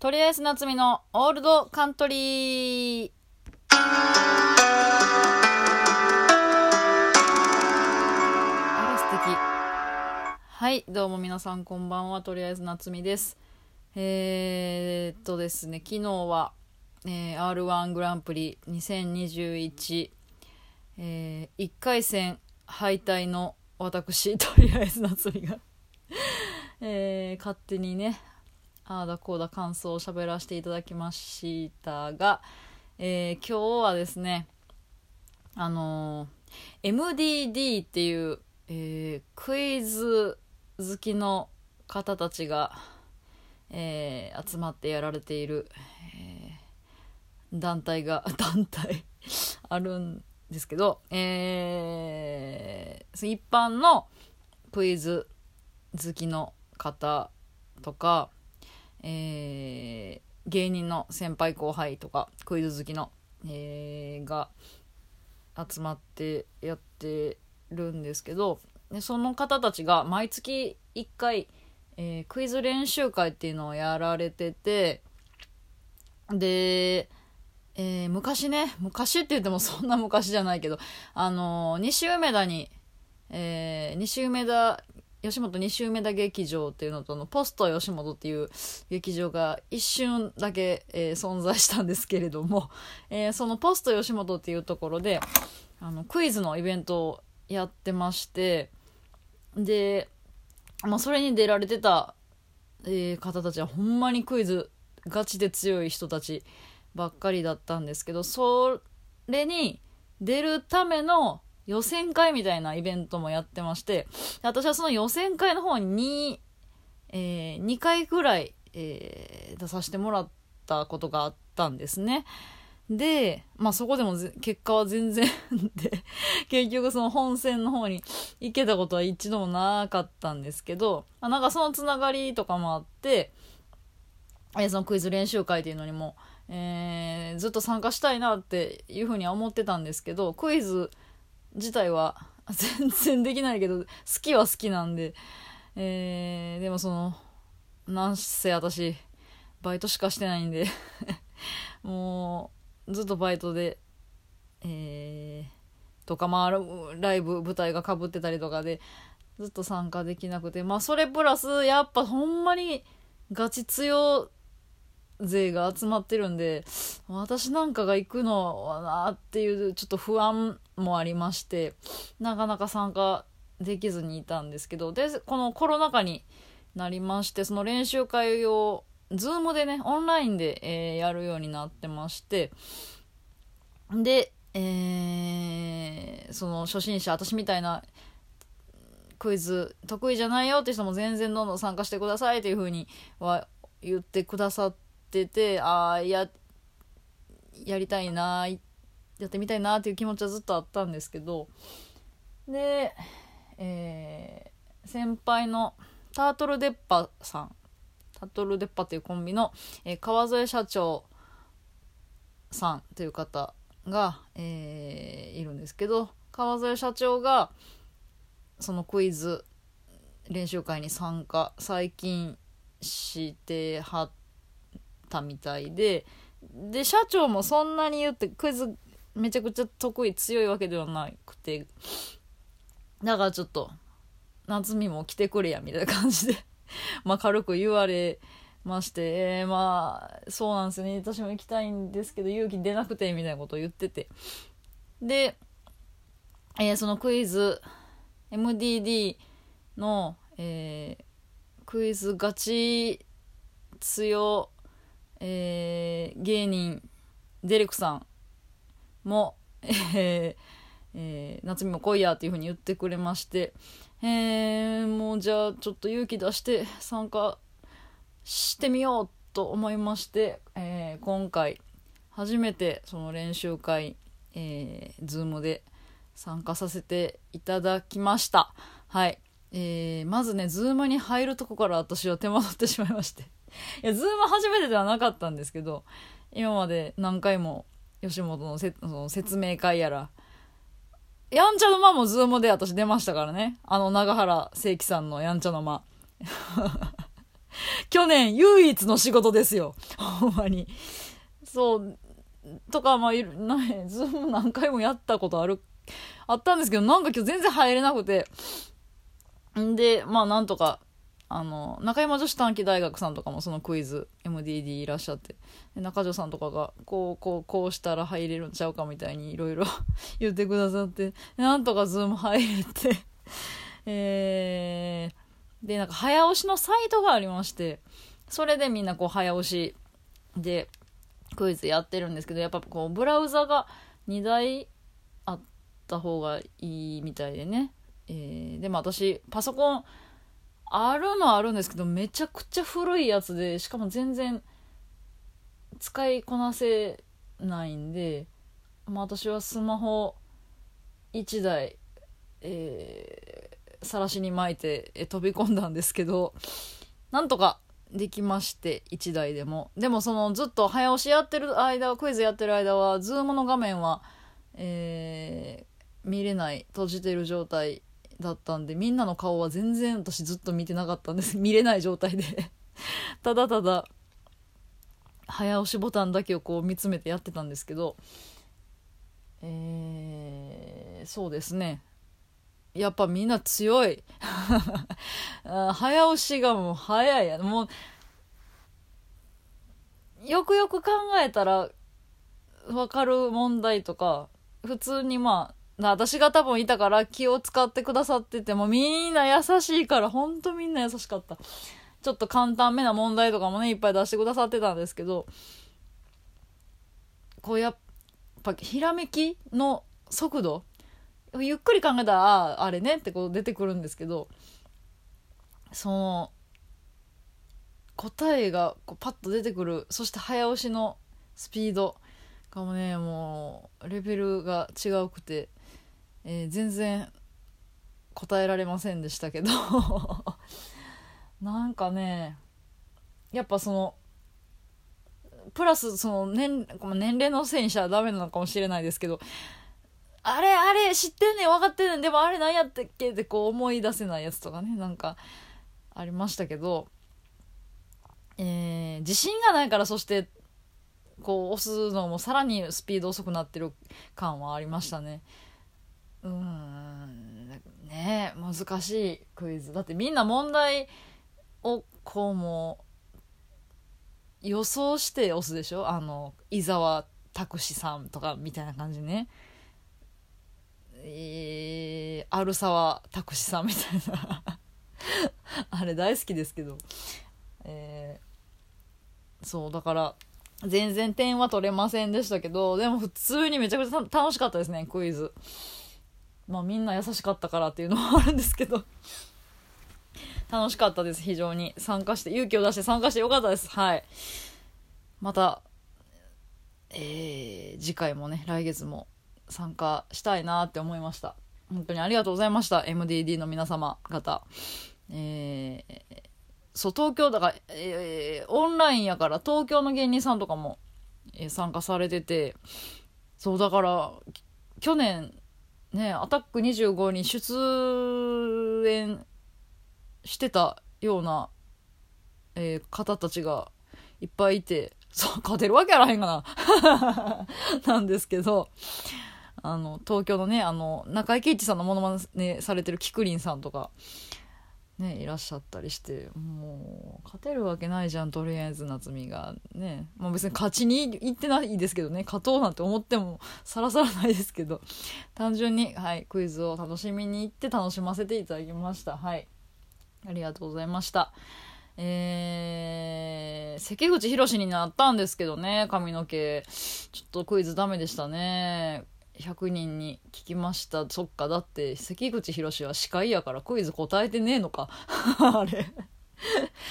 とりあえず夏美のオールドカントリー。あら、素敵。はい、どうも皆さんこんばんは。とりあえず夏美です。えー、っとですね、昨日は、えー、R1 グランプリ2021、えー、1回戦敗退の私、とりあえず夏美がえー、勝手にね、ああだこうだ感想を喋らせていただきましたが、えー、今日はですね、あのー、MDD っていう、えー、クイズ好きの方たちが、えー、集まってやられている、え、団体が、団体あるんですけど、えー、一般のクイズ好きの方とか、えー、芸人の先輩後輩とかクイズ好きの、えー、が集まってやってるんですけどでその方たちが毎月1回、えー、クイズ練習会っていうのをやられててで、えー、昔ね昔って言ってもそんな昔じゃないけどあのー、西梅田に、えー、西梅田吉本西梅田劇場っていうのとのポスト吉本っていう劇場が一瞬だけ、えー、存在したんですけれども、えー、そのポスト吉本っていうところであのクイズのイベントをやってましてで、まあ、それに出られてた、えー、方たちはほんまにクイズガチで強い人たちばっかりだったんですけどそれに出るための予選会みたいなイベントもやってまして、私はその予選会の方に、えー、2回ぐらい、えー、出させてもらったことがあったんですね。で、まあそこでも結果は全然 で、結局その本戦の方に行けたことは一度もなかったんですけど、まあ、なんかそのつながりとかもあって、えー、そのクイズ練習会っていうのにも、えー、ずっと参加したいなっていうふうには思ってたんですけど、クイズ、自体は全然できないけど好きは好きなんで、えー、でもそのなんせ私バイトしかしてないんで。もうずっとバイトでえー、とかまあライブ舞台がかぶってたりとかでずっと参加できなくて。まあそれプラスやっぱほんまにガチ強勢が集まってるんで私なんかが行くのはなっていうちょっと不安もありましてなかなか参加できずにいたんですけどでこのコロナ禍になりましてその練習会を Zoom でねオンラインで、えー、やるようになってましてで、えー、その初心者私みたいなクイズ得意じゃないよって人も全然どんどん参加してくださいっていう風には言ってくださっててああややりたいなやってみたいなっていう気持ちはずっとあったんですけど。で、えー、先輩のタートルデッパさんタートルデッパっていうコンビの、えー、川添社長さんという方が、えー、いるんですけど川添社長がそのクイズ練習会に参加最近してはったみたいでで社長もそんなに言ってクイズめちゃくちゃ得意強いわけではなくてだからちょっと夏美も来てくれやみたいな感じで まあ軽く言われまして、えー、まあそうなんですね。私も行きたいんですけど勇気出なくてみたいなことを言ってて。で、えー、そのクイズ MDD の、えー、クイズガチ強、えー、芸人デレクさんも、えーえー、夏美も来いやっていう風に言ってくれまして、えー、もうじゃあちょっと勇気出して参加してみようと思いまして、えー、今回初めてその練習会、えー、Zoom で参加させていただきました。はい。えー、まずね、Zoom に入るとこから私は手間取ってしまいまして。いや、Zoom 初めてではなかったんですけど、今まで何回も吉本のせその説明会やら、やんちゃの間もズームで私出ましたからね。あの長原聖輝さんのやんちゃの間。去年唯一の仕事ですよ。ほんまに。そう、とか、まあ、いる、な Zoom 何回もやったことある、あったんですけど、なんか今日全然入れなくて。んで、まあ、なんとか、あの、中山女子短期大学さんとかもそのクイズ、MDD いらっしゃって、中条さんとかが、こう、こう、こうしたら入れるんちゃうかみたいにいろいろ 言ってくださって、なんとか Zoom 入れて。えー、で、なんか早押しのサイトがありまして、それでみんなこう早押しでクイズやってるんですけど、やっぱこう、ブラウザが2台あった方がいいみたいでね。えー、でも私、パソコン、あるのはあるんですけど、めちゃくちゃ古いやつで、しかも全然使いこなせないんで、まあ、私はスマホ1台、えー、晒しに巻いて、え飛び込んだんですけど、なんとかできまして、1台でも。でもそのずっと早押しやってる間、クイズやってる間は、ズームの画面は、えー、見れない、閉じてる状態だったんでみんなの顔は全然私ずっと見てなかったんです。見れない状態で。ただただ早押しボタンだけをこう見つめてやってたんですけど。えー、そうですね。やっぱみんな強い。早押しがもう早いや。もうよくよく考えたら分かる問題とか普通にまあ私が多分いたから気を使ってくださっててもみんな優しいからほんとみんな優しかった。ちょっと簡単めな問題とかもねいっぱい出してくださってたんですけどこうやっぱひらめきの速度ゆっくり考えたらああれねってこう出てくるんですけどその答えがこうパッと出てくるそして早押しのスピードがもねもうレベルが違うくてえー、全然答えられませんでしたけど なんかねやっぱそのプラスその年年齢のせいにしたらダメなのかもしれないですけどあれあれ知ってんねん分かってんねんでもあれ何やったっけってこう思い出せないやつとかねなんかありましたけど、えー、自信がないからそしてこう押すのもさらにスピード遅くなってる感はありましたね。うんうん。ね難しいクイズ。だってみんな問題をこうも予想して押すでしょ？あの伊沢拓司さんとかみたいな感じね。えー、ア沢拓司さんみたいな。あれ大好きですけど。えー、そうだから全然点は取れませんでしたけどでも普通にめちゃくちゃ楽しかったですねクイズ。まあみんな優しかったからっていうのもあるんですけど。楽しかったです非常に。参加して勇気を出して参加してよかったです。はい。またえー、次回もね来月も参加したいなって思いました。本当にありがとうございました MDD の皆様方。えー、そう東京だから、えー、オンラインやから東京の芸人さんとかも、えー、参加されてて。そうだから去年ねアタック25に出演してたような、えー、方たちがいっぱいいて、そう、勝てるわけあらへんがな。なんですけど、あの、東京のね、あの、中井貴一さんのモノマネされてるキクリンさんとか、ね、いらっしゃったりしてもう勝てるわけないじゃんとりあえず夏美がね、まあ、別に勝ちにいってないですけどね勝とうなんて思ってもさらさらないですけど。単純に、はい、クイズを楽しみに行って楽しませていただきました。はい。ありがとうございました。えー、関口宏になったんですけどね髪の毛。ちょっとクイズダメでしたね。100人に聞きました。そっかだって関口宏は司会やからクイズ答えてねえのか。あれ。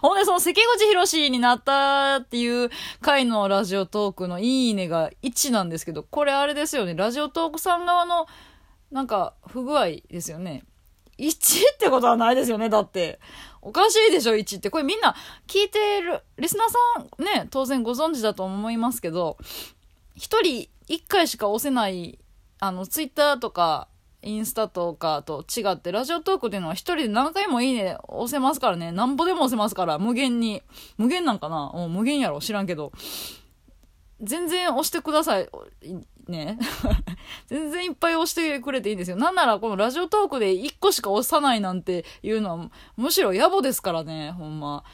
ほんでその関口宏になったっていう回のラジオトークのいいねが1なんですけどこれあれですよね。ラジオトークさん側のなんか不具合ですよね。1ってことはないですよねだって。おかしいでしょ1って。これみんな聞いてるリスナーさんね当然ご存知だと思いますけど1人1回しか押せないあの、ツイッターとか、インスタとかと違って、ラジオトークっていうのは一人で何回もいいね押せますからね。なんぼでも押せますから、無限に。無限なんかな？もう、無限やろ知らんけど。全然押してください。ね。全然いっぱい押してくれていいんですよ。なんならこのラジオトークで1個しか押さないなんていうのは、むしろ野暮ですからね、ほんま。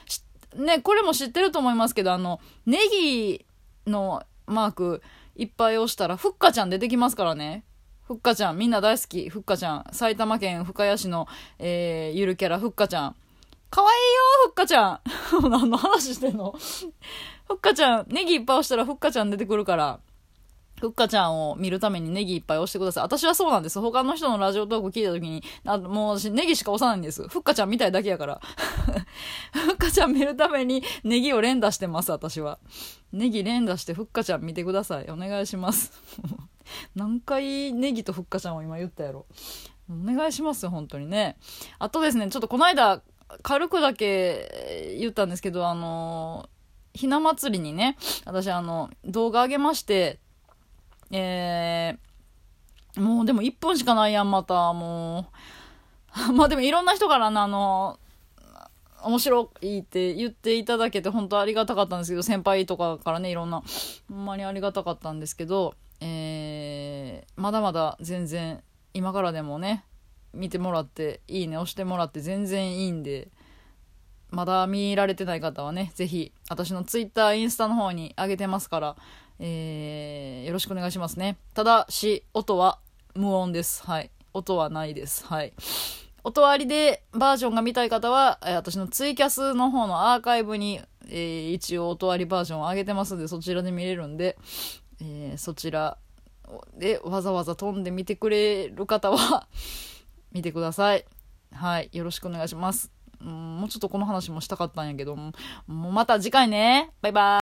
ね、これも知ってると思いますけど、あの、ネギのマークいっぱい押したら、ふっかちゃん出てきますからね。ふっかちゃん、みんな大好き、ふっかちゃん。埼玉県深谷市の、えー、ゆるキャラ、ふっかちゃん。かわいいよ、ふっかちゃん。何の話してんの？ふっかちゃん、ネギいっぱい押したらふっかちゃん出てくるから。ふっかちゃんを見るためにネギいっぱい押してください。私はそうなんです。他の人のラジオトーク聞いた時に、あもう私ネギしか押さないんです。ふっかちゃん見たいだけやから。ふっかちゃん見るためにネギを連打してます、私は。ネギ連打してふっかちゃん見てください。お願いします。何回ネギとふっかちゃんを今言ったやろ。お願いしますよ、本当にね。あとですね、ちょっとこの間、軽くだけ言ったんですけど、あのひな祭りにね、私あの、動画上げまして、えー、もうでも1分しかないやん、また、もう。まあでもいろんな人からな、あの、面白いって言っていただけて本当ありがたかったんですけど、先輩とかからね、いろんな、ほんまにありがたかったんですけど、えー、まだまだ全然、今からでもね、見てもらって、いいね押してもらって全然いいんで、まだ見られてない方はね、ぜひ、私の Twitter、インスタの方に上げてますから、えー、よろしくお願いしますね。ただし、音は無音です。はい。音はないです。はい。音ありでバージョンが見たい方は、えー、私のツイキャスの方のアーカイブに、えー、一応音ありバージョンを上げてますので、そちらで見れるんで、えー、そちらでわざわざ飛んで見てくれる方は 見てください。はい。よろしくお願いします。うん、もうちょっとこの話もしたかったんやけども、もうまた次回ね。バイバイ。